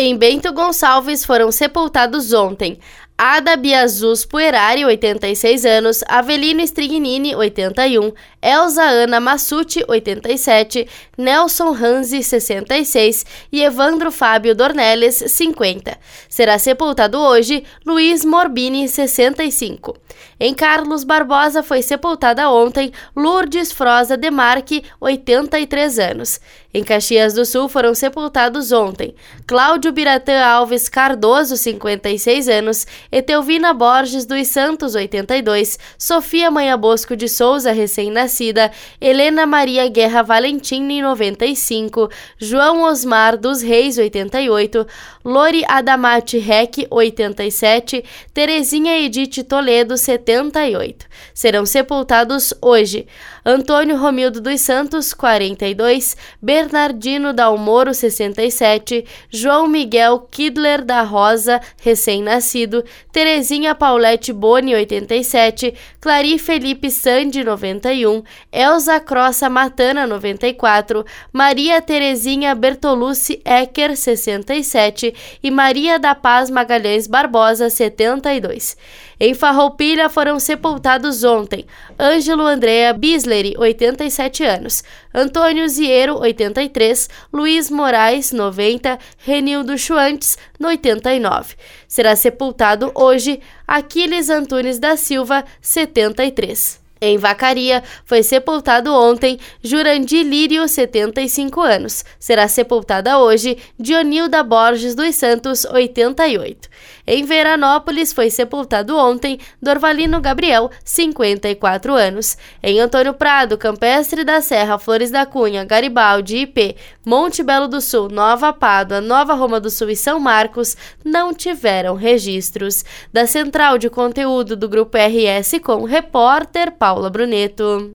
Em Bento Gonçalves foram sepultados ontem Ada Biazus Puerari, 86 anos, Avelino Strignini, 81, Elza Ana Massucci, 87, Nelson Hanzi, 66 e Evandro Fábio Dornelles, 50. Será sepultado hoje Luiz Morbini, 65. Em Carlos Barbosa foi sepultada ontem Lourdes Froza Demarque, 83 anos. Em Caxias do Sul foram sepultados ontem Cláudio Biratã Alves Cardoso, 56 anos, Etelvina Borges dos Santos, 82, Sofia Manha Bosco de Souza, recém-nascida, Helena Maria Guerra Valentini, 95, João Osmar dos Reis, 88, Lori Adamati Rec, 87, Terezinha Edith Toledo, 78. Serão sepultados hoje Antônio Romildo dos Santos, 42, Bernardino Dalmoro, 67, João Miguel Kidler da Rosa, recém-nascido, Terezinha Paulette Boni, 87, Clari Felipe Sandi, 91, Elza Crossa Matana, 94, Maria Terezinha Bertolucci Ecker, 67 e Maria da Paz Magalhães Barbosa, 72. Em Farroupilha foram sepultados ontem Ângelo Andréa Bisleri, 87 anos, Antônio Ziero, 83, Luiz Moraes, 90, Renildo Chuantes, 89. Será sepultado hoje Aquiles Antunes da Silva, 73. Em Vacaria, foi sepultado ontem Jurandir Lírio, 75 anos. Será sepultada hoje Dionilda Borges dos Santos, 88. Em Veranópolis, foi sepultado ontem Dorvalino Gabriel, 54 anos. Em Antônio Prado, Campestre da Serra, Flores da Cunha, Garibaldi, IP, Monte Belo do Sul, Nova Pádua, Nova Roma do Sul e São Marcos não tiveram registros. Da Central de Conteúdo do Grupo RS com repórter Paulo Paula Bruneto.